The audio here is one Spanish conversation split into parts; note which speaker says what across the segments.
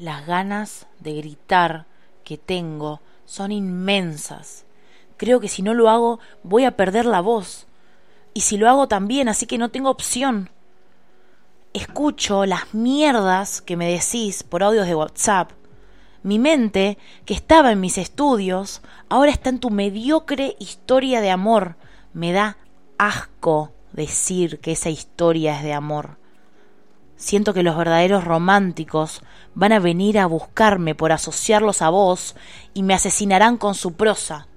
Speaker 1: Las ganas de gritar que tengo son inmensas. Creo que si no lo hago voy a perder la voz. Y si lo hago también, así que no tengo opción. Escucho las mierdas que me decís por audios de WhatsApp. Mi mente, que estaba en mis estudios, ahora está en tu mediocre historia de amor. Me da asco decir que esa historia es de amor. Siento que los verdaderos románticos van a venir a buscarme por asociarlos a vos y me asesinarán con su prosa.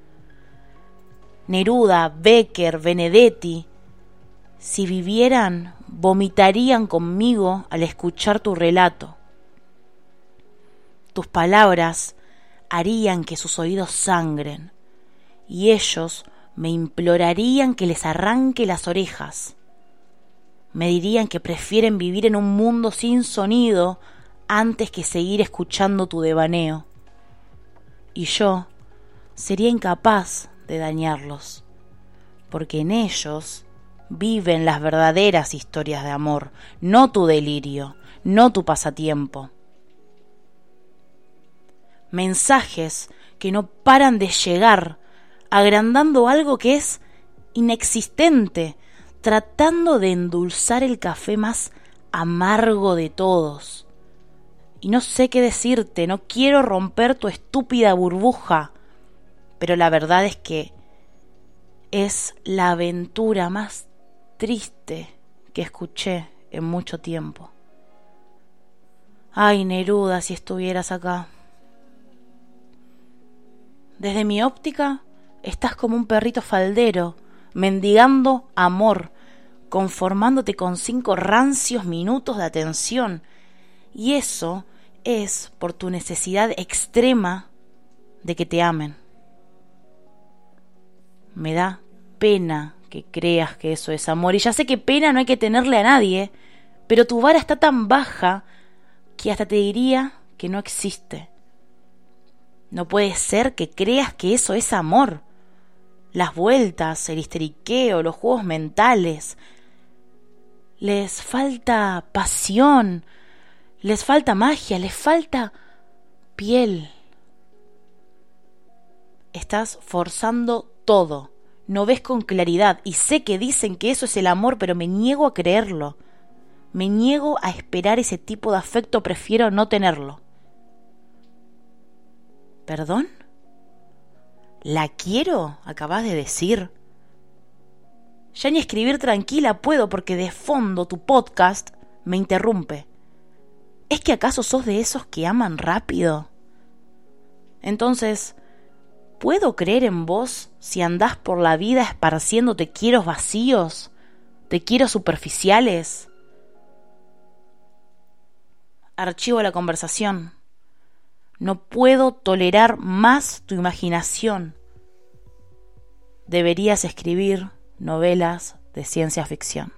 Speaker 1: Neruda, Becker, Benedetti, si vivieran, vomitarían conmigo al escuchar tu relato. Tus palabras harían que sus oídos sangren, y ellos me implorarían que les arranque las orejas. Me dirían que prefieren vivir en un mundo sin sonido antes que seguir escuchando tu devaneo. Y yo sería incapaz de dañarlos, porque en ellos viven las verdaderas historias de amor, no tu delirio, no tu pasatiempo. Mensajes que no paran de llegar, agrandando algo que es inexistente, tratando de endulzar el café más amargo de todos. Y no sé qué decirte, no quiero romper tu estúpida burbuja, pero la verdad es que es la aventura más triste que escuché en mucho tiempo. Ay, Neruda, si estuvieras acá. Desde mi óptica, estás como un perrito faldero, mendigando amor, conformándote con cinco rancios minutos de atención. Y eso es por tu necesidad extrema de que te amen. Me da pena que creas que eso es amor. Y ya sé que pena no hay que tenerle a nadie, pero tu vara está tan baja que hasta te diría que no existe. No puede ser que creas que eso es amor. Las vueltas, el histeriqueo, los juegos mentales. Les falta pasión, les falta magia, les falta piel. Estás forzando todo no ves con claridad y sé que dicen que eso es el amor, pero me niego a creerlo. Me niego a esperar ese tipo de afecto, prefiero no tenerlo. ¿Perdón? ¿La quiero? Acabas de decir. Ya ni escribir tranquila puedo porque de fondo tu podcast me interrumpe. ¿Es que acaso sos de esos que aman rápido? Entonces, ¿Puedo creer en vos si andás por la vida esparciendo te quiero vacíos, te quiero superficiales? Archivo la conversación. No puedo tolerar más tu imaginación. Deberías escribir novelas de ciencia ficción.